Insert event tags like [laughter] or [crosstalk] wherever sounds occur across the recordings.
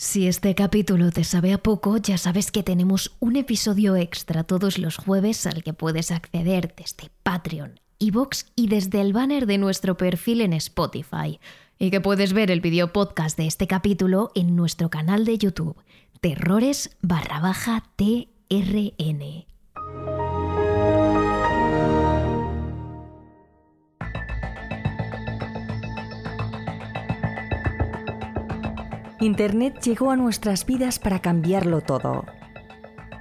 Si este capítulo te sabe a poco, ya sabes que tenemos un episodio extra todos los jueves al que puedes acceder desde Patreon, iVoox y desde el banner de nuestro perfil en Spotify. Y que puedes ver el video podcast de este capítulo en nuestro canal de YouTube, terrores barra baja TRN. Internet llegó a nuestras vidas para cambiarlo todo.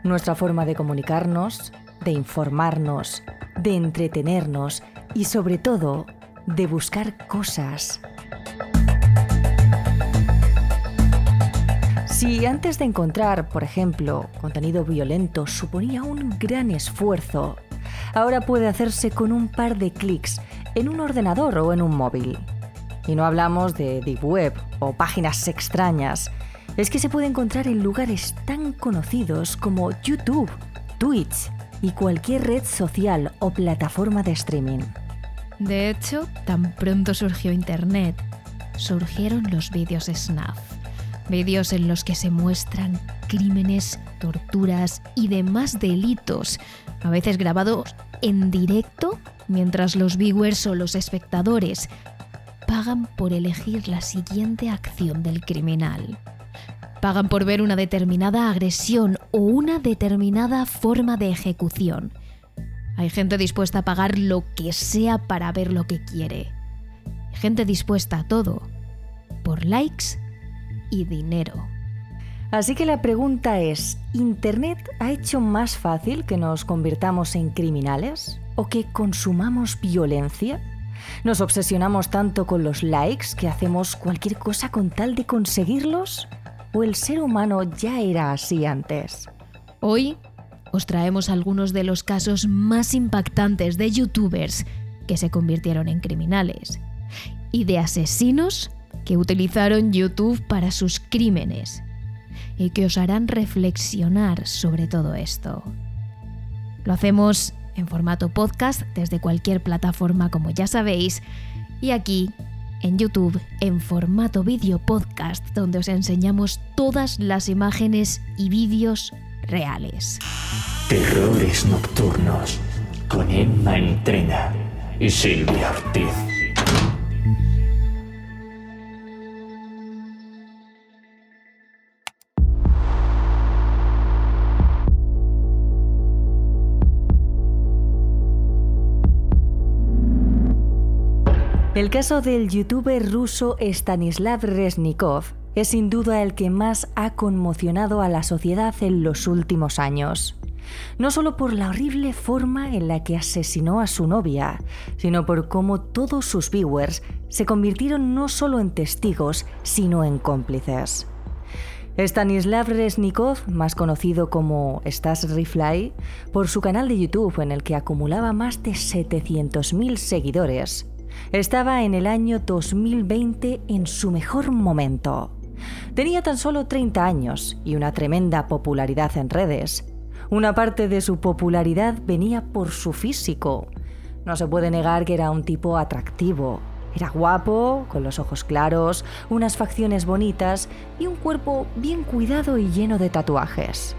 Nuestra forma de comunicarnos, de informarnos, de entretenernos y sobre todo de buscar cosas. Si antes de encontrar, por ejemplo, contenido violento suponía un gran esfuerzo, ahora puede hacerse con un par de clics en un ordenador o en un móvil. Y no hablamos de deep web o páginas extrañas. Es que se puede encontrar en lugares tan conocidos como YouTube, Twitch y cualquier red social o plataforma de streaming. De hecho, tan pronto surgió Internet, surgieron los vídeos snuff. Vídeos en los que se muestran crímenes, torturas y demás delitos, a veces grabados en directo mientras los viewers o los espectadores pagan por elegir la siguiente acción del criminal. Pagan por ver una determinada agresión o una determinada forma de ejecución. Hay gente dispuesta a pagar lo que sea para ver lo que quiere. Gente dispuesta a todo. Por likes y dinero. Así que la pregunta es, ¿Internet ha hecho más fácil que nos convirtamos en criminales? ¿O que consumamos violencia? ¿Nos obsesionamos tanto con los likes que hacemos cualquier cosa con tal de conseguirlos? ¿O el ser humano ya era así antes? Hoy os traemos algunos de los casos más impactantes de youtubers que se convirtieron en criminales y de asesinos que utilizaron YouTube para sus crímenes y que os harán reflexionar sobre todo esto. Lo hacemos en formato podcast desde cualquier plataforma como ya sabéis y aquí en YouTube en formato vídeo podcast donde os enseñamos todas las imágenes y vídeos reales. Terrores nocturnos con Emma Entrena y Silvia Ortiz. El caso del youtuber ruso Stanislav Resnikov es sin duda el que más ha conmocionado a la sociedad en los últimos años. No solo por la horrible forma en la que asesinó a su novia, sino por cómo todos sus viewers se convirtieron no solo en testigos, sino en cómplices. Stanislav Resnikov, más conocido como Stas Refly, por su canal de YouTube en el que acumulaba más de 700.000 seguidores, estaba en el año 2020 en su mejor momento. Tenía tan solo 30 años y una tremenda popularidad en redes. Una parte de su popularidad venía por su físico. No se puede negar que era un tipo atractivo. Era guapo, con los ojos claros, unas facciones bonitas y un cuerpo bien cuidado y lleno de tatuajes.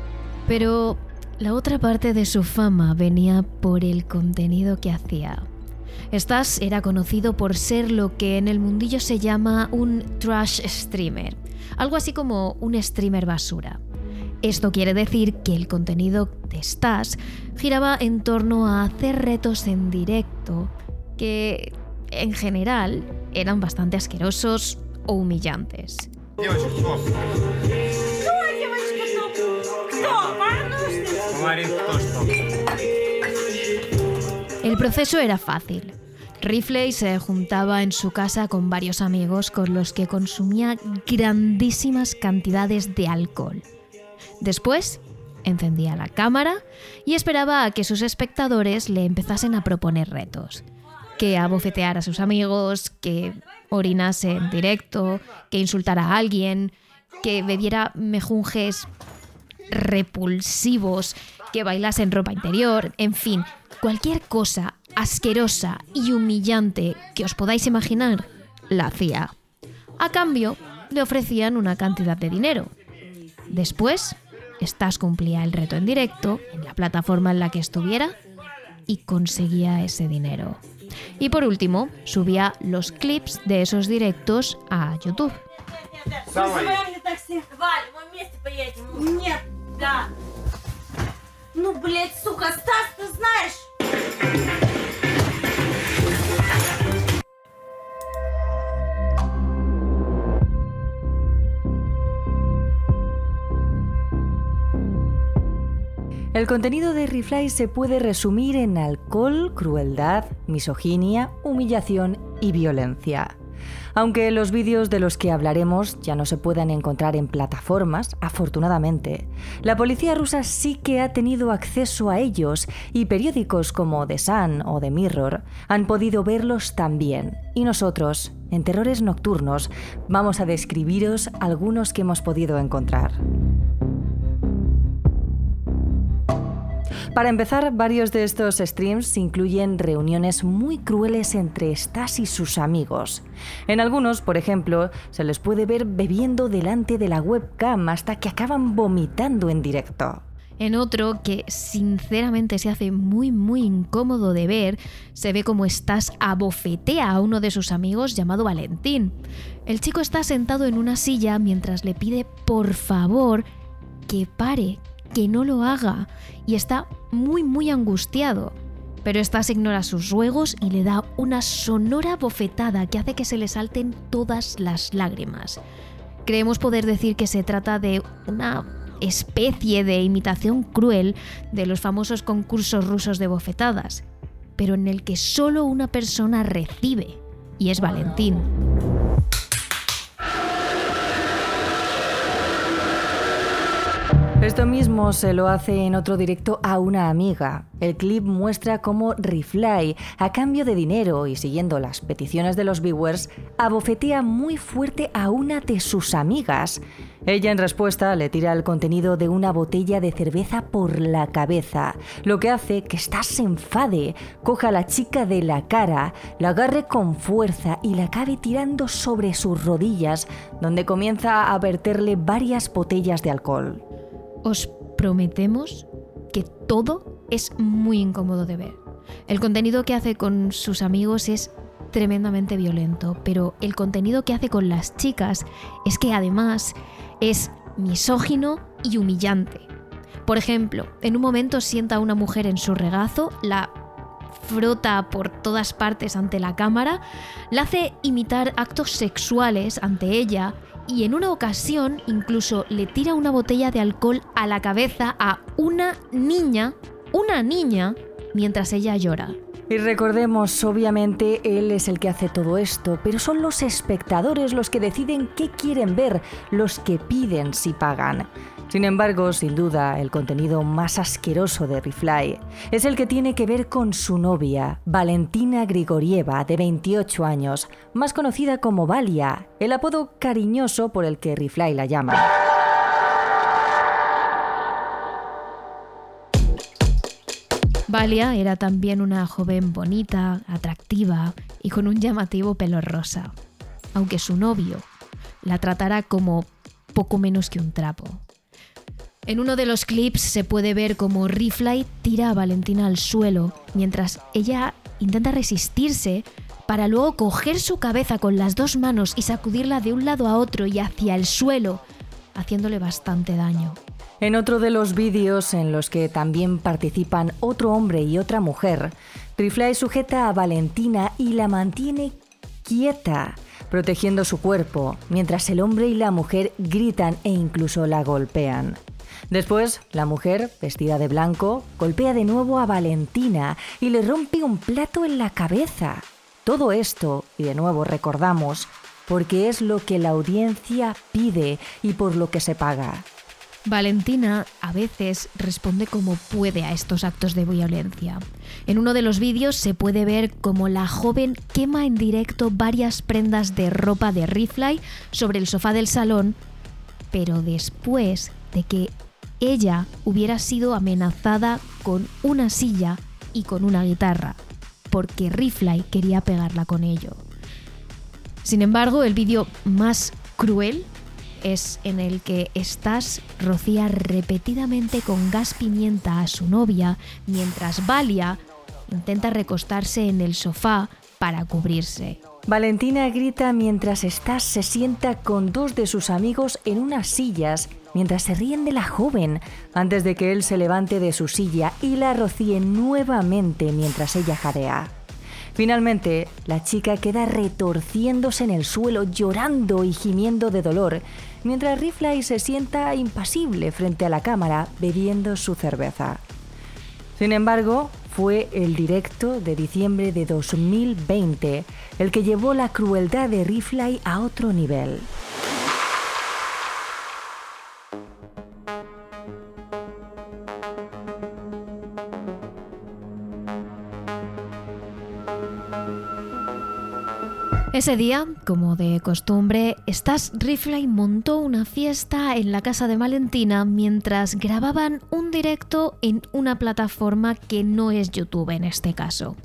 Pero la otra parte de su fama venía por el contenido que hacía. Stas era conocido por ser lo que en el mundillo se llama un trash streamer, algo así como un streamer basura. Esto quiere decir que el contenido de Stas giraba en torno a hacer retos en directo que, en general, eran bastante asquerosos o humillantes. El proceso era fácil. Rifley se juntaba en su casa con varios amigos con los que consumía grandísimas cantidades de alcohol. Después encendía la cámara y esperaba a que sus espectadores le empezasen a proponer retos. Que abofeteara a sus amigos, que orinase en directo, que insultara a alguien, que bebiera mejunjes repulsivos, que bailase en ropa interior, en fin, cualquier cosa asquerosa y humillante que os podáis imaginar, la hacía. A cambio, le ofrecían una cantidad de dinero. Después, Stas cumplía el reto en directo, en la plataforma en la que estuviera, y conseguía ese dinero. Y por último, subía los clips de esos directos a YouTube. El contenido de Refly se puede resumir en alcohol, crueldad, misoginia, humillación y violencia. Aunque los vídeos de los que hablaremos ya no se puedan encontrar en plataformas, afortunadamente, la policía rusa sí que ha tenido acceso a ellos y periódicos como The Sun o The Mirror han podido verlos también. Y nosotros, en Terrores Nocturnos, vamos a describiros algunos que hemos podido encontrar. Para empezar, varios de estos streams incluyen reuniones muy crueles entre Stas y sus amigos. En algunos, por ejemplo, se les puede ver bebiendo delante de la webcam hasta que acaban vomitando en directo. En otro, que sinceramente se hace muy muy incómodo de ver, se ve como Stas abofetea a uno de sus amigos llamado Valentín. El chico está sentado en una silla mientras le pide por favor que pare, que no lo haga y está muy muy angustiado. Pero Stas ignora sus ruegos y le da una sonora bofetada que hace que se le salten todas las lágrimas. Creemos poder decir que se trata de una especie de imitación cruel de los famosos concursos rusos de bofetadas, pero en el que solo una persona recibe, y es Valentín. Esto mismo se lo hace en otro directo a una amiga. El clip muestra cómo Refly, a cambio de dinero y siguiendo las peticiones de los viewers, abofetea muy fuerte a una de sus amigas. Ella en respuesta le tira el contenido de una botella de cerveza por la cabeza, lo que hace que Stas se enfade, coja a la chica de la cara, la agarre con fuerza y la acabe tirando sobre sus rodillas, donde comienza a verterle varias botellas de alcohol. Os prometemos que todo es muy incómodo de ver. El contenido que hace con sus amigos es tremendamente violento, pero el contenido que hace con las chicas es que además es misógino y humillante. Por ejemplo, en un momento sienta a una mujer en su regazo, la frota por todas partes ante la cámara, la hace imitar actos sexuales ante ella y en una ocasión incluso le tira una botella de alcohol a la cabeza a una niña, una niña, mientras ella llora. Y recordemos, obviamente, él es el que hace todo esto, pero son los espectadores los que deciden qué quieren ver, los que piden si pagan. Sin embargo, sin duda, el contenido más asqueroso de Refly es el que tiene que ver con su novia, Valentina Grigorieva, de 28 años, más conocida como Valia, el apodo cariñoso por el que Refly la llama. Valia era también una joven bonita, atractiva y con un llamativo pelo rosa, aunque su novio la tratara como poco menos que un trapo. En uno de los clips se puede ver como Riflight tira a Valentina al suelo mientras ella intenta resistirse para luego coger su cabeza con las dos manos y sacudirla de un lado a otro y hacia el suelo, haciéndole bastante daño. En otro de los vídeos en los que también participan otro hombre y otra mujer, Rifly sujeta a Valentina y la mantiene quieta, protegiendo su cuerpo, mientras el hombre y la mujer gritan e incluso la golpean. Después, la mujer, vestida de blanco, golpea de nuevo a Valentina y le rompe un plato en la cabeza. Todo esto, y de nuevo recordamos, porque es lo que la audiencia pide y por lo que se paga. Valentina a veces responde como puede a estos actos de violencia. En uno de los vídeos se puede ver como la joven quema en directo varias prendas de ropa de Rifly sobre el sofá del salón, pero después de que ella hubiera sido amenazada con una silla y con una guitarra, porque Rifly quería pegarla con ello. Sin embargo, el vídeo más cruel es en el que Stas rocía repetidamente con gas pimienta a su novia mientras Valia intenta recostarse en el sofá para cubrirse. Valentina grita mientras Stas se sienta con dos de sus amigos en unas sillas mientras se ríen de la joven antes de que él se levante de su silla y la rocíe nuevamente mientras ella jadea. Finalmente, la chica queda retorciéndose en el suelo, llorando y gimiendo de dolor, mientras Riflay se sienta impasible frente a la cámara bebiendo su cerveza. Sin embargo, fue el directo de diciembre de 2020 el que llevó la crueldad de Riflay a otro nivel. Ese día, como de costumbre, Stas Rifley montó una fiesta en la casa de Valentina mientras grababan un directo en una plataforma que no es YouTube en este caso.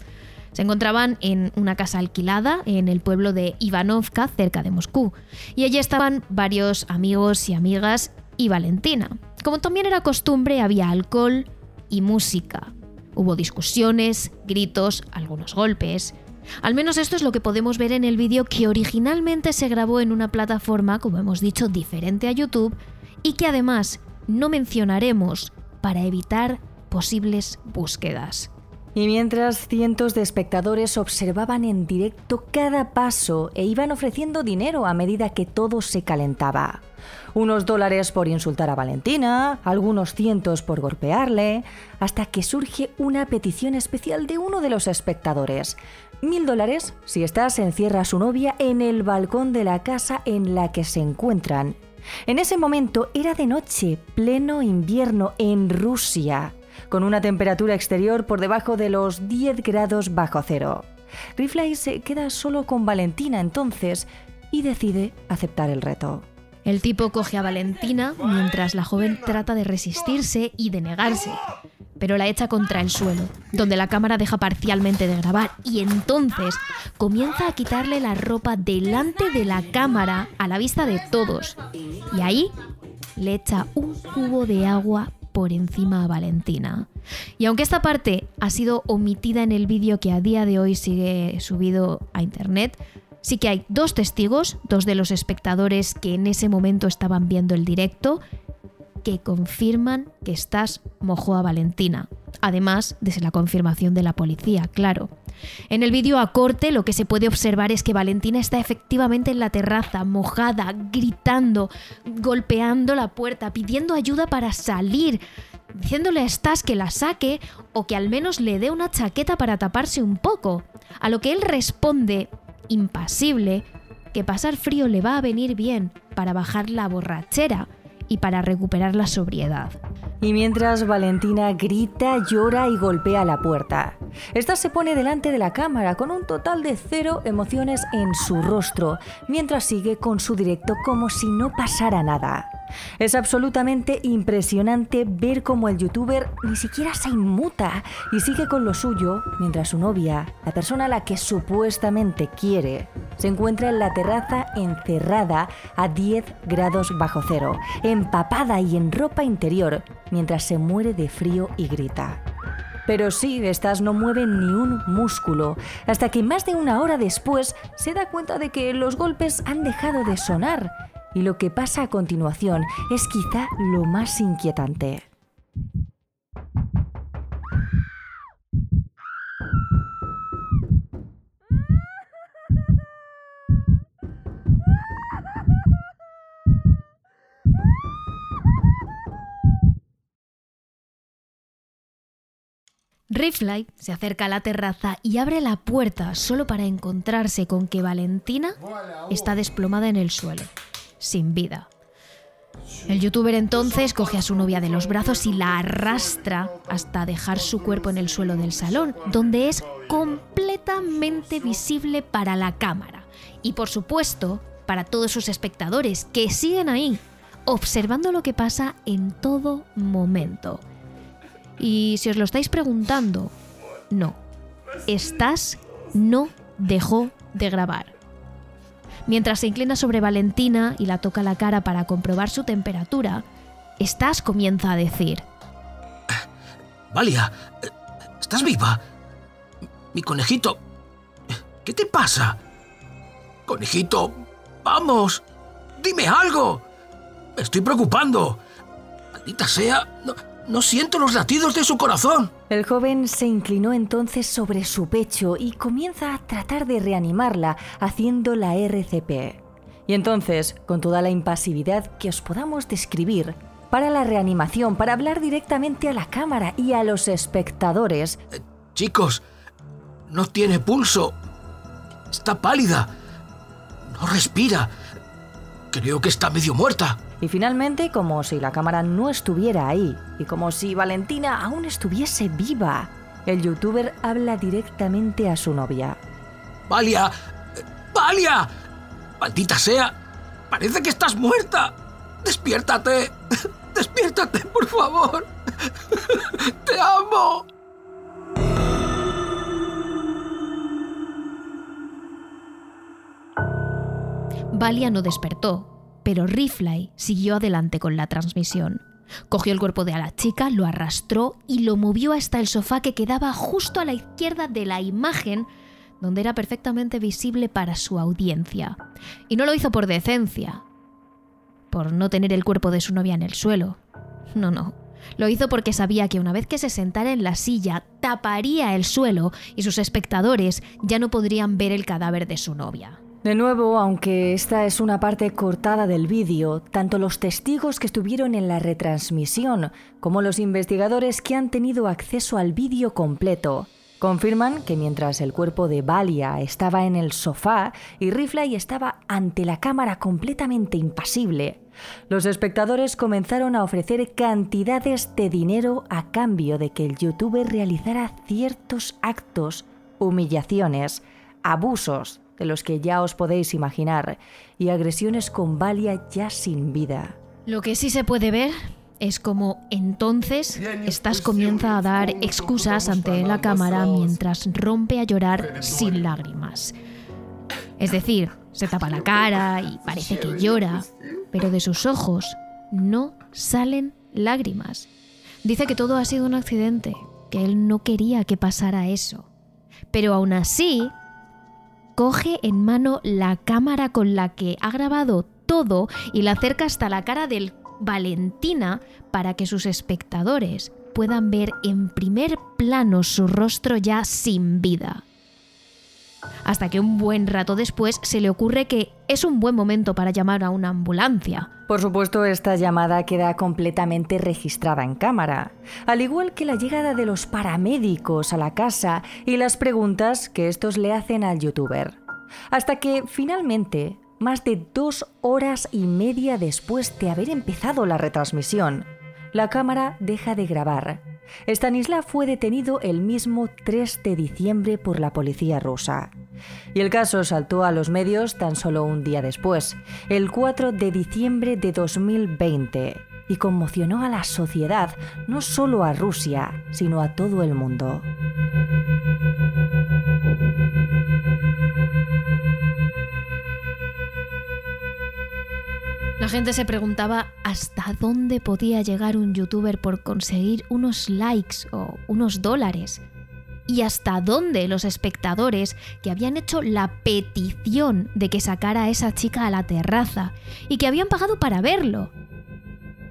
Se encontraban en una casa alquilada en el pueblo de Ivanovka, cerca de Moscú, y allí estaban varios amigos y amigas y Valentina. Como también era costumbre, había alcohol y música. Hubo discusiones, gritos, algunos golpes. Al menos esto es lo que podemos ver en el vídeo que originalmente se grabó en una plataforma, como hemos dicho, diferente a YouTube y que además no mencionaremos para evitar posibles búsquedas. Y mientras cientos de espectadores observaban en directo cada paso e iban ofreciendo dinero a medida que todo se calentaba. Unos dólares por insultar a Valentina, algunos cientos por golpearle, hasta que surge una petición especial de uno de los espectadores. Mil dólares si estás encierra a su novia en el balcón de la casa en la que se encuentran. En ese momento era de noche, pleno invierno en Rusia con una temperatura exterior por debajo de los 10 grados bajo cero. Rifley se queda solo con Valentina entonces y decide aceptar el reto. El tipo coge a Valentina mientras la joven trata de resistirse y de negarse, pero la echa contra el suelo, donde la cámara deja parcialmente de grabar y entonces comienza a quitarle la ropa delante de la cámara a la vista de todos. Y ahí le echa un cubo de agua por encima a Valentina. Y aunque esta parte ha sido omitida en el vídeo que a día de hoy sigue subido a internet, sí que hay dos testigos, dos de los espectadores que en ese momento estaban viendo el directo, que confirman que estás mojó a Valentina, además de la confirmación de la policía, claro. En el vídeo a corte lo que se puede observar es que Valentina está efectivamente en la terraza, mojada, gritando, golpeando la puerta, pidiendo ayuda para salir, diciéndole a Stas que la saque o que al menos le dé una chaqueta para taparse un poco. A lo que él responde, impasible, que pasar frío le va a venir bien para bajar la borrachera y para recuperar la sobriedad. Y mientras Valentina grita, llora y golpea la puerta. Esta se pone delante de la cámara con un total de cero emociones en su rostro, mientras sigue con su directo como si no pasara nada. Es absolutamente impresionante ver cómo el youtuber ni siquiera se inmuta y sigue con lo suyo mientras su novia, la persona a la que supuestamente quiere, se encuentra en la terraza encerrada a 10 grados bajo cero, empapada y en ropa interior, mientras se muere de frío y grita. Pero sí, estas no mueven ni un músculo, hasta que más de una hora después se da cuenta de que los golpes han dejado de sonar y lo que pasa a continuación es quizá lo más inquietante. Rifley se acerca a la terraza y abre la puerta solo para encontrarse con que Valentina está desplomada en el suelo, sin vida. El youtuber entonces coge a su novia de los brazos y la arrastra hasta dejar su cuerpo en el suelo del salón, donde es completamente visible para la cámara. Y por supuesto, para todos sus espectadores que siguen ahí, observando lo que pasa en todo momento. Y si os lo estáis preguntando, no. Estás no dejó de grabar. Mientras se inclina sobre Valentina y la toca la cara para comprobar su temperatura, Estás comienza a decir. Valia, ¿estás viva? Mi conejito. ¿Qué te pasa? Conejito, vamos. Dime algo. Me estoy preocupando. Maldita sea, no siento los latidos de su corazón. El joven se inclinó entonces sobre su pecho y comienza a tratar de reanimarla haciendo la RCP. Y entonces, con toda la impasividad que os podamos describir, para la reanimación, para hablar directamente a la cámara y a los espectadores. Eh, chicos, no tiene pulso. Está pálida. No respira. Creo que está medio muerta. Y finalmente, como si la cámara no estuviera ahí y como si Valentina aún estuviese viva, el youtuber habla directamente a su novia. ¡Valia! ¡Valia! ¡Maldita sea! Parece que estás muerta. ¡Despiértate! [laughs] ¡Despiértate, por favor! [laughs] ¡Te amo! Valia no despertó, pero Rifley siguió adelante con la transmisión. Cogió el cuerpo de la chica, lo arrastró y lo movió hasta el sofá que quedaba justo a la izquierda de la imagen, donde era perfectamente visible para su audiencia. Y no lo hizo por decencia, por no tener el cuerpo de su novia en el suelo. No, no. Lo hizo porque sabía que una vez que se sentara en la silla, taparía el suelo y sus espectadores ya no podrían ver el cadáver de su novia. De nuevo, aunque esta es una parte cortada del vídeo, tanto los testigos que estuvieron en la retransmisión como los investigadores que han tenido acceso al vídeo completo confirman que mientras el cuerpo de Valia estaba en el sofá y Rifley estaba ante la cámara completamente impasible, los espectadores comenzaron a ofrecer cantidades de dinero a cambio de que el youtuber realizara ciertos actos, humillaciones, abusos de los que ya os podéis imaginar, y agresiones con Valia ya sin vida. Lo que sí se puede ver es como entonces Stas comienza a dar excusas ante la cámara mientras rompe a llorar sin lágrimas. Es decir, se tapa la cara y parece que llora, pero de sus ojos no salen lágrimas. Dice que todo ha sido un accidente, que él no quería que pasara eso. Pero aún así, coge en mano la cámara con la que ha grabado todo y la acerca hasta la cara del Valentina para que sus espectadores puedan ver en primer plano su rostro ya sin vida. Hasta que un buen rato después se le ocurre que es un buen momento para llamar a una ambulancia. Por supuesto, esta llamada queda completamente registrada en cámara, al igual que la llegada de los paramédicos a la casa y las preguntas que estos le hacen al youtuber. Hasta que finalmente, más de dos horas y media después de haber empezado la retransmisión, la cámara deja de grabar. Stanislav fue detenido el mismo 3 de diciembre por la policía rusa. Y el caso saltó a los medios tan solo un día después, el 4 de diciembre de 2020, y conmocionó a la sociedad, no solo a Rusia, sino a todo el mundo. La gente se preguntaba hasta dónde podía llegar un youtuber por conseguir unos likes o unos dólares. Y hasta dónde los espectadores que habían hecho la petición de que sacara a esa chica a la terraza y que habían pagado para verlo.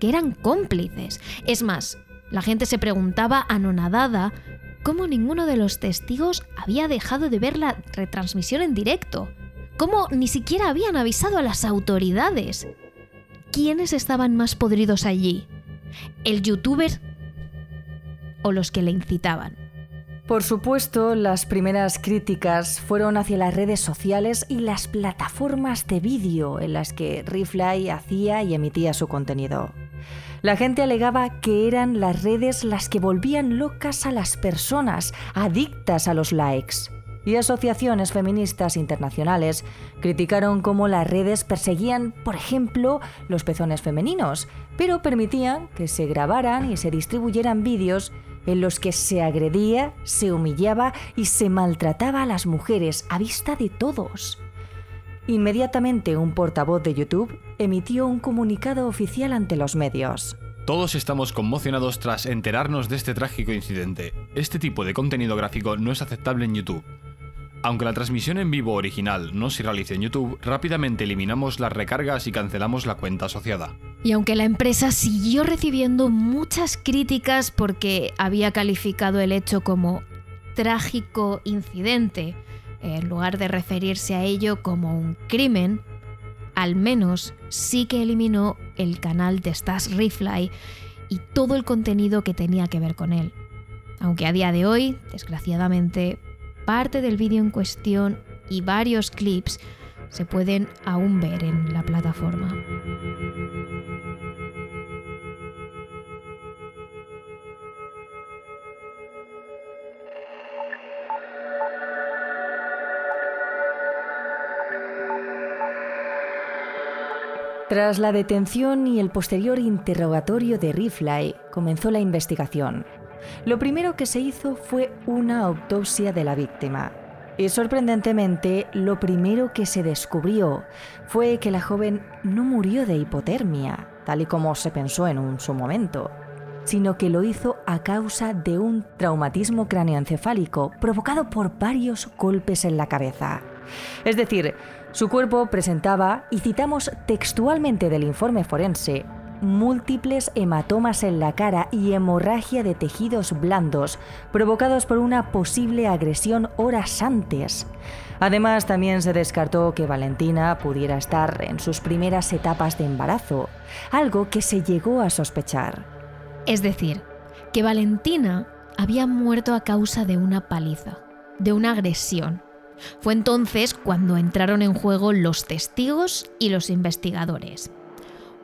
Que eran cómplices. Es más, la gente se preguntaba anonadada cómo ninguno de los testigos había dejado de ver la retransmisión en directo. Cómo ni siquiera habían avisado a las autoridades. ¿Quiénes estaban más podridos allí? ¿El youtuber o los que le incitaban? Por supuesto, las primeras críticas fueron hacia las redes sociales y las plataformas de vídeo en las que Rifly hacía y emitía su contenido. La gente alegaba que eran las redes las que volvían locas a las personas, adictas a los likes. Y asociaciones feministas internacionales criticaron cómo las redes perseguían, por ejemplo, los pezones femeninos, pero permitían que se grabaran y se distribuyeran vídeos en los que se agredía, se humillaba y se maltrataba a las mujeres a vista de todos. Inmediatamente un portavoz de YouTube emitió un comunicado oficial ante los medios. Todos estamos conmocionados tras enterarnos de este trágico incidente. Este tipo de contenido gráfico no es aceptable en YouTube. Aunque la transmisión en vivo original no se realice en YouTube, rápidamente eliminamos las recargas y cancelamos la cuenta asociada. Y aunque la empresa siguió recibiendo muchas críticas porque había calificado el hecho como trágico incidente, en lugar de referirse a ello como un crimen, al menos sí que eliminó el canal de Stas Refly y todo el contenido que tenía que ver con él. Aunque a día de hoy, desgraciadamente, parte del vídeo en cuestión y varios clips se pueden aún ver en la plataforma. Tras la detención y el posterior interrogatorio de Rifly, comenzó la investigación. Lo primero que se hizo fue una autopsia de la víctima. Y sorprendentemente, lo primero que se descubrió fue que la joven no murió de hipotermia, tal y como se pensó en un su momento, sino que lo hizo a causa de un traumatismo cráneoencefálico provocado por varios golpes en la cabeza. Es decir, su cuerpo presentaba, y citamos textualmente del informe forense, múltiples hematomas en la cara y hemorragia de tejidos blandos provocados por una posible agresión horas antes. Además, también se descartó que Valentina pudiera estar en sus primeras etapas de embarazo, algo que se llegó a sospechar. Es decir, que Valentina había muerto a causa de una paliza, de una agresión. Fue entonces cuando entraron en juego los testigos y los investigadores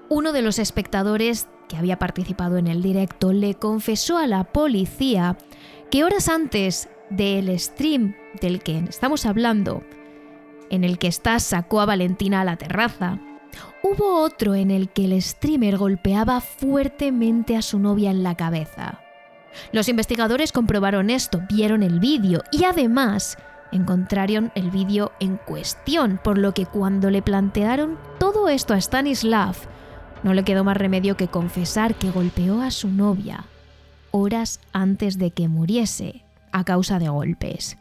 uno de los espectadores que había participado en el directo le confesó a la policía que horas antes del stream del que estamos hablando, en el que está sacó a Valentina a la terraza, hubo otro en el que el streamer golpeaba fuertemente a su novia en la cabeza. Los investigadores comprobaron esto, vieron el vídeo y además encontraron el vídeo en cuestión, por lo que cuando le plantearon todo esto a Stanislav, no le quedó más remedio que confesar que golpeó a su novia horas antes de que muriese a causa de golpes.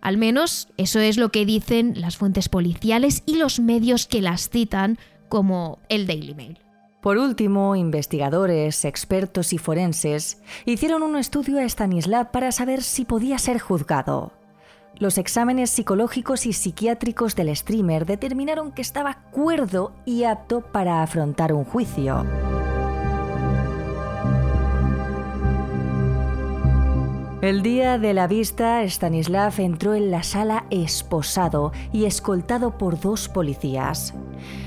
Al menos eso es lo que dicen las fuentes policiales y los medios que las citan como el Daily Mail. Por último, investigadores, expertos y forenses hicieron un estudio a Stanislav para saber si podía ser juzgado. Los exámenes psicológicos y psiquiátricos del streamer determinaron que estaba cuerdo y apto para afrontar un juicio. El día de la vista, Stanislav entró en la sala esposado y escoltado por dos policías.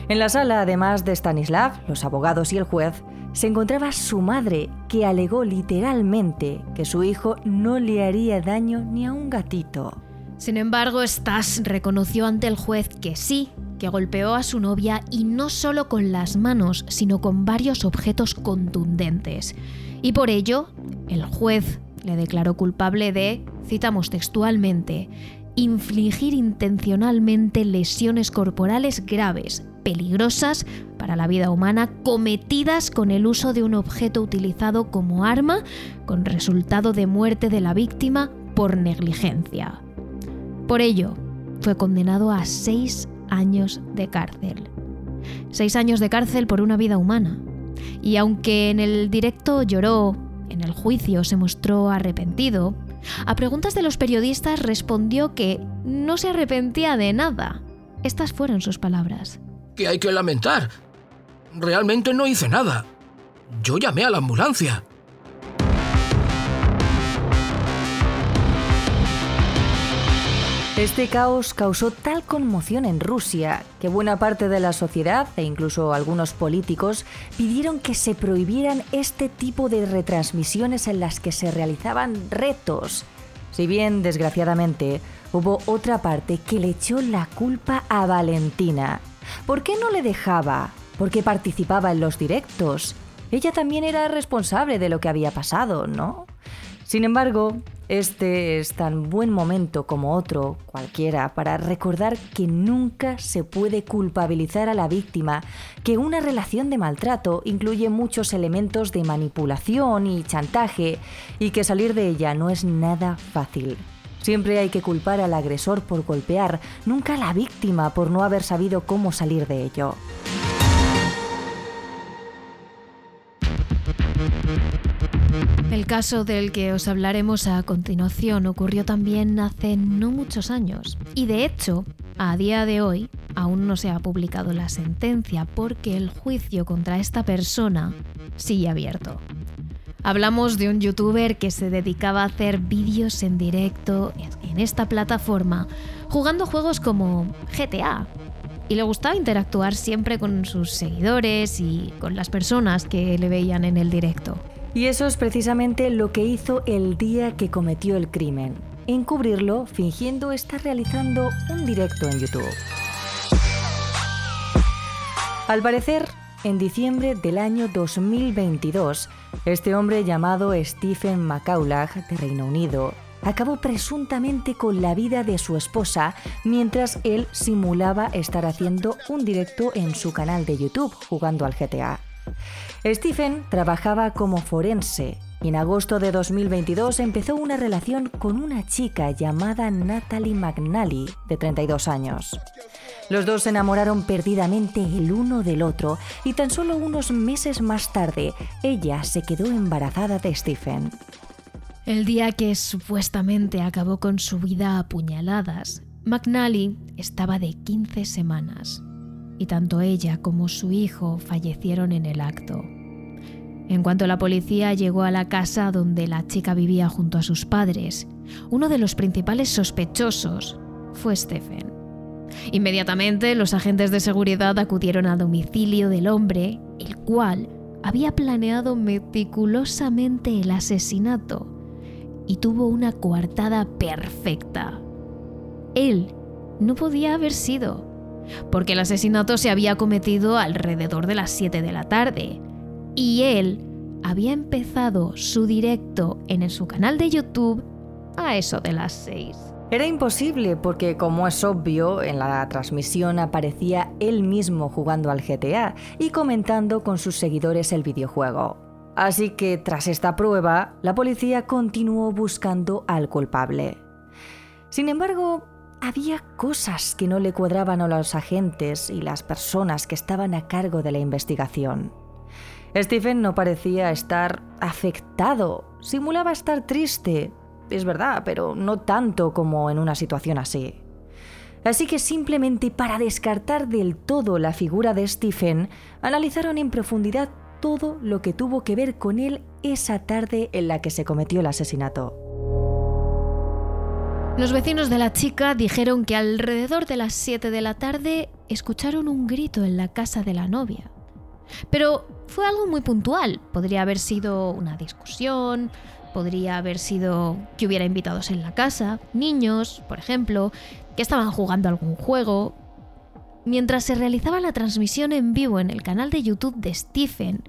En la sala, además de Stanislav, los abogados y el juez, se encontraba su madre, que alegó literalmente que su hijo no le haría daño ni a un gatito. Sin embargo, Stas reconoció ante el juez que sí, que golpeó a su novia y no solo con las manos, sino con varios objetos contundentes. Y por ello, el juez le declaró culpable de, citamos textualmente, infligir intencionalmente lesiones corporales graves, peligrosas para la vida humana, cometidas con el uso de un objeto utilizado como arma, con resultado de muerte de la víctima por negligencia. Por ello, fue condenado a seis años de cárcel. Seis años de cárcel por una vida humana. Y aunque en el directo lloró, en el juicio se mostró arrepentido, a preguntas de los periodistas respondió que no se arrepentía de nada. Estas fueron sus palabras. ¿Qué hay que lamentar? Realmente no hice nada. Yo llamé a la ambulancia. Este caos causó tal conmoción en Rusia que buena parte de la sociedad e incluso algunos políticos pidieron que se prohibieran este tipo de retransmisiones en las que se realizaban retos. Si bien, desgraciadamente, hubo otra parte que le echó la culpa a Valentina. ¿Por qué no le dejaba? Porque participaba en los directos. Ella también era responsable de lo que había pasado, ¿no? Sin embargo, este es tan buen momento como otro, cualquiera, para recordar que nunca se puede culpabilizar a la víctima, que una relación de maltrato incluye muchos elementos de manipulación y chantaje, y que salir de ella no es nada fácil. Siempre hay que culpar al agresor por golpear, nunca a la víctima por no haber sabido cómo salir de ello. El caso del que os hablaremos a continuación ocurrió también hace no muchos años y de hecho, a día de hoy aún no se ha publicado la sentencia porque el juicio contra esta persona sigue abierto. Hablamos de un youtuber que se dedicaba a hacer vídeos en directo en esta plataforma jugando juegos como GTA. Y le gustaba interactuar siempre con sus seguidores y con las personas que le veían en el directo. Y eso es precisamente lo que hizo el día que cometió el crimen, encubrirlo fingiendo estar realizando un directo en YouTube. Al parecer, en diciembre del año 2022, este hombre llamado Stephen McCaulagh de Reino Unido acabó presuntamente con la vida de su esposa mientras él simulaba estar haciendo un directo en su canal de YouTube jugando al GTA. Stephen trabajaba como forense y en agosto de 2022 empezó una relación con una chica llamada Natalie McNally, de 32 años. Los dos se enamoraron perdidamente el uno del otro y tan solo unos meses más tarde ella se quedó embarazada de Stephen. El día que supuestamente acabó con su vida a puñaladas, McNally estaba de 15 semanas y tanto ella como su hijo fallecieron en el acto. En cuanto la policía llegó a la casa donde la chica vivía junto a sus padres, uno de los principales sospechosos fue Stephen. Inmediatamente los agentes de seguridad acudieron al domicilio del hombre, el cual había planeado meticulosamente el asesinato y tuvo una coartada perfecta. Él no podía haber sido porque el asesinato se había cometido alrededor de las 7 de la tarde y él había empezado su directo en su canal de YouTube a eso de las 6. Era imposible porque, como es obvio, en la transmisión aparecía él mismo jugando al GTA y comentando con sus seguidores el videojuego. Así que, tras esta prueba, la policía continuó buscando al culpable. Sin embargo, había cosas que no le cuadraban a los agentes y las personas que estaban a cargo de la investigación. Stephen no parecía estar afectado, simulaba estar triste, es verdad, pero no tanto como en una situación así. Así que simplemente para descartar del todo la figura de Stephen, analizaron en profundidad todo lo que tuvo que ver con él esa tarde en la que se cometió el asesinato. Los vecinos de la chica dijeron que alrededor de las 7 de la tarde escucharon un grito en la casa de la novia. Pero fue algo muy puntual. Podría haber sido una discusión, podría haber sido que hubiera invitados en la casa, niños, por ejemplo, que estaban jugando algún juego. Mientras se realizaba la transmisión en vivo en el canal de YouTube de Stephen,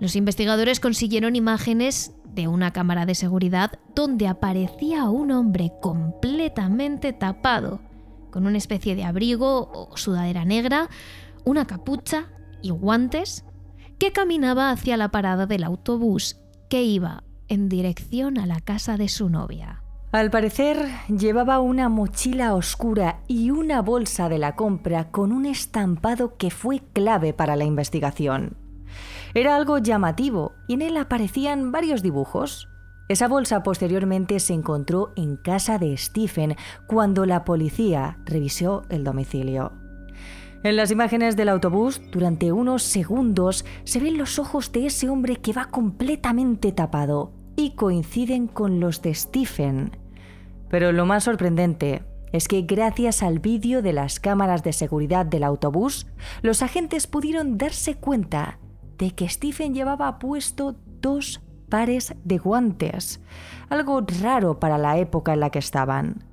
los investigadores consiguieron imágenes de una cámara de seguridad donde aparecía un hombre completamente tapado, con una especie de abrigo o sudadera negra, una capucha y guantes, que caminaba hacia la parada del autobús que iba en dirección a la casa de su novia. Al parecer, llevaba una mochila oscura y una bolsa de la compra con un estampado que fue clave para la investigación. Era algo llamativo y en él aparecían varios dibujos. Esa bolsa posteriormente se encontró en casa de Stephen cuando la policía revisó el domicilio. En las imágenes del autobús, durante unos segundos, se ven los ojos de ese hombre que va completamente tapado y coinciden con los de Stephen. Pero lo más sorprendente es que gracias al vídeo de las cámaras de seguridad del autobús, los agentes pudieron darse cuenta de que Stephen llevaba puesto dos pares de guantes, algo raro para la época en la que estaban.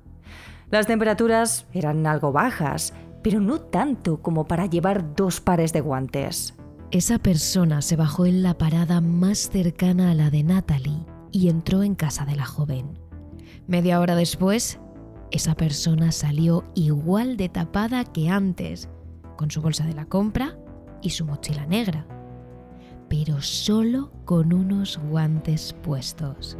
Las temperaturas eran algo bajas, pero no tanto como para llevar dos pares de guantes. Esa persona se bajó en la parada más cercana a la de Natalie y entró en casa de la joven. Media hora después, esa persona salió igual de tapada que antes, con su bolsa de la compra y su mochila negra, pero solo con unos guantes puestos.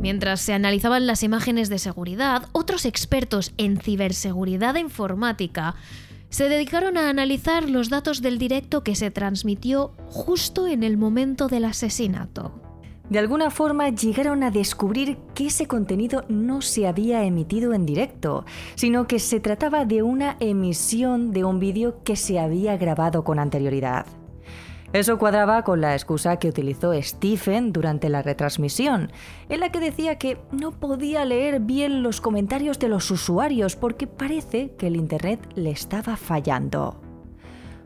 Mientras se analizaban las imágenes de seguridad, otros expertos en ciberseguridad informática se dedicaron a analizar los datos del directo que se transmitió justo en el momento del asesinato. De alguna forma llegaron a descubrir que ese contenido no se había emitido en directo, sino que se trataba de una emisión de un vídeo que se había grabado con anterioridad. Eso cuadraba con la excusa que utilizó Stephen durante la retransmisión, en la que decía que no podía leer bien los comentarios de los usuarios porque parece que el Internet le estaba fallando.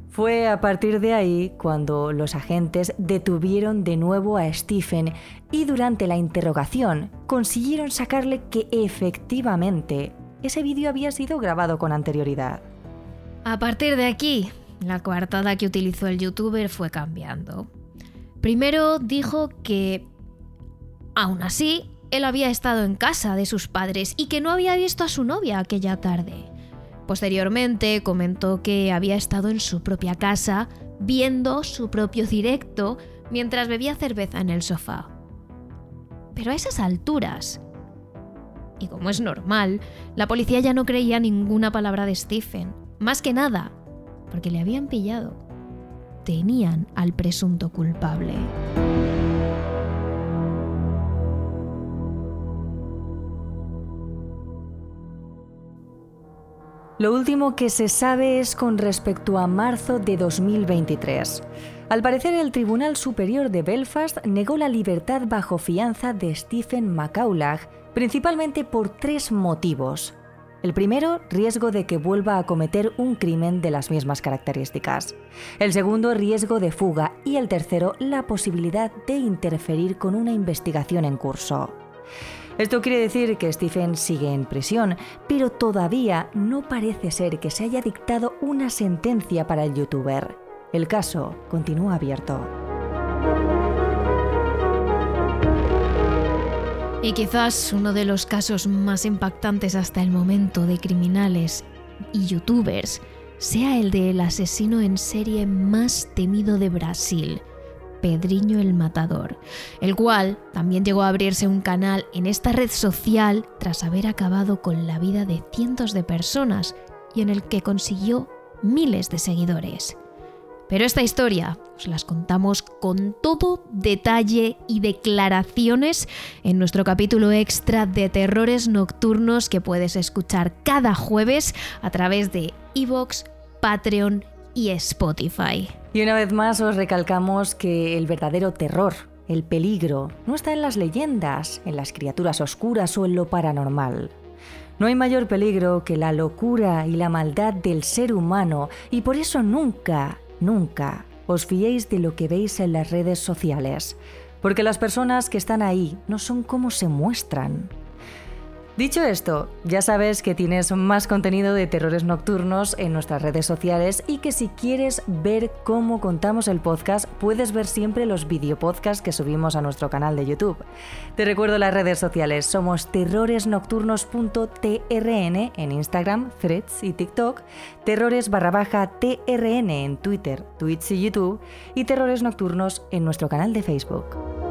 Fue a partir de ahí cuando los agentes detuvieron de nuevo a Stephen y durante la interrogación consiguieron sacarle que efectivamente ese vídeo había sido grabado con anterioridad. A partir de aquí, la coartada que utilizó el youtuber fue cambiando. Primero dijo que, aún así, él había estado en casa de sus padres y que no había visto a su novia aquella tarde. Posteriormente comentó que había estado en su propia casa viendo su propio directo mientras bebía cerveza en el sofá. Pero a esas alturas, y como es normal, la policía ya no creía ninguna palabra de Stephen. Más que nada, porque le habían pillado. Tenían al presunto culpable. Lo último que se sabe es con respecto a marzo de 2023. Al parecer, el Tribunal Superior de Belfast negó la libertad bajo fianza de Stephen McCaulagh, principalmente por tres motivos. El primero, riesgo de que vuelva a cometer un crimen de las mismas características. El segundo, riesgo de fuga. Y el tercero, la posibilidad de interferir con una investigación en curso. Esto quiere decir que Stephen sigue en prisión, pero todavía no parece ser que se haya dictado una sentencia para el youtuber. El caso continúa abierto. Y quizás uno de los casos más impactantes hasta el momento de criminales y youtubers sea el del asesino en serie más temido de Brasil, Pedriño el Matador, el cual también llegó a abrirse un canal en esta red social tras haber acabado con la vida de cientos de personas y en el que consiguió miles de seguidores. Pero esta historia os las contamos con todo detalle y declaraciones en nuestro capítulo extra de terrores nocturnos que puedes escuchar cada jueves a través de Evox, Patreon y Spotify. Y una vez más os recalcamos que el verdadero terror, el peligro, no está en las leyendas, en las criaturas oscuras o en lo paranormal. No hay mayor peligro que la locura y la maldad del ser humano y por eso nunca, nunca os fiéis de lo que veis en las redes sociales, porque las personas que están ahí no son como se muestran. Dicho esto, ya sabes que tienes más contenido de terrores nocturnos en nuestras redes sociales y que si quieres ver cómo contamos el podcast, puedes ver siempre los videopodcasts que subimos a nuestro canal de YouTube. Te recuerdo las redes sociales, somos terroresnocturnos.trn en Instagram, Threads y TikTok, terrores barra baja TRN en Twitter, Twitch y YouTube y terrores nocturnos en nuestro canal de Facebook.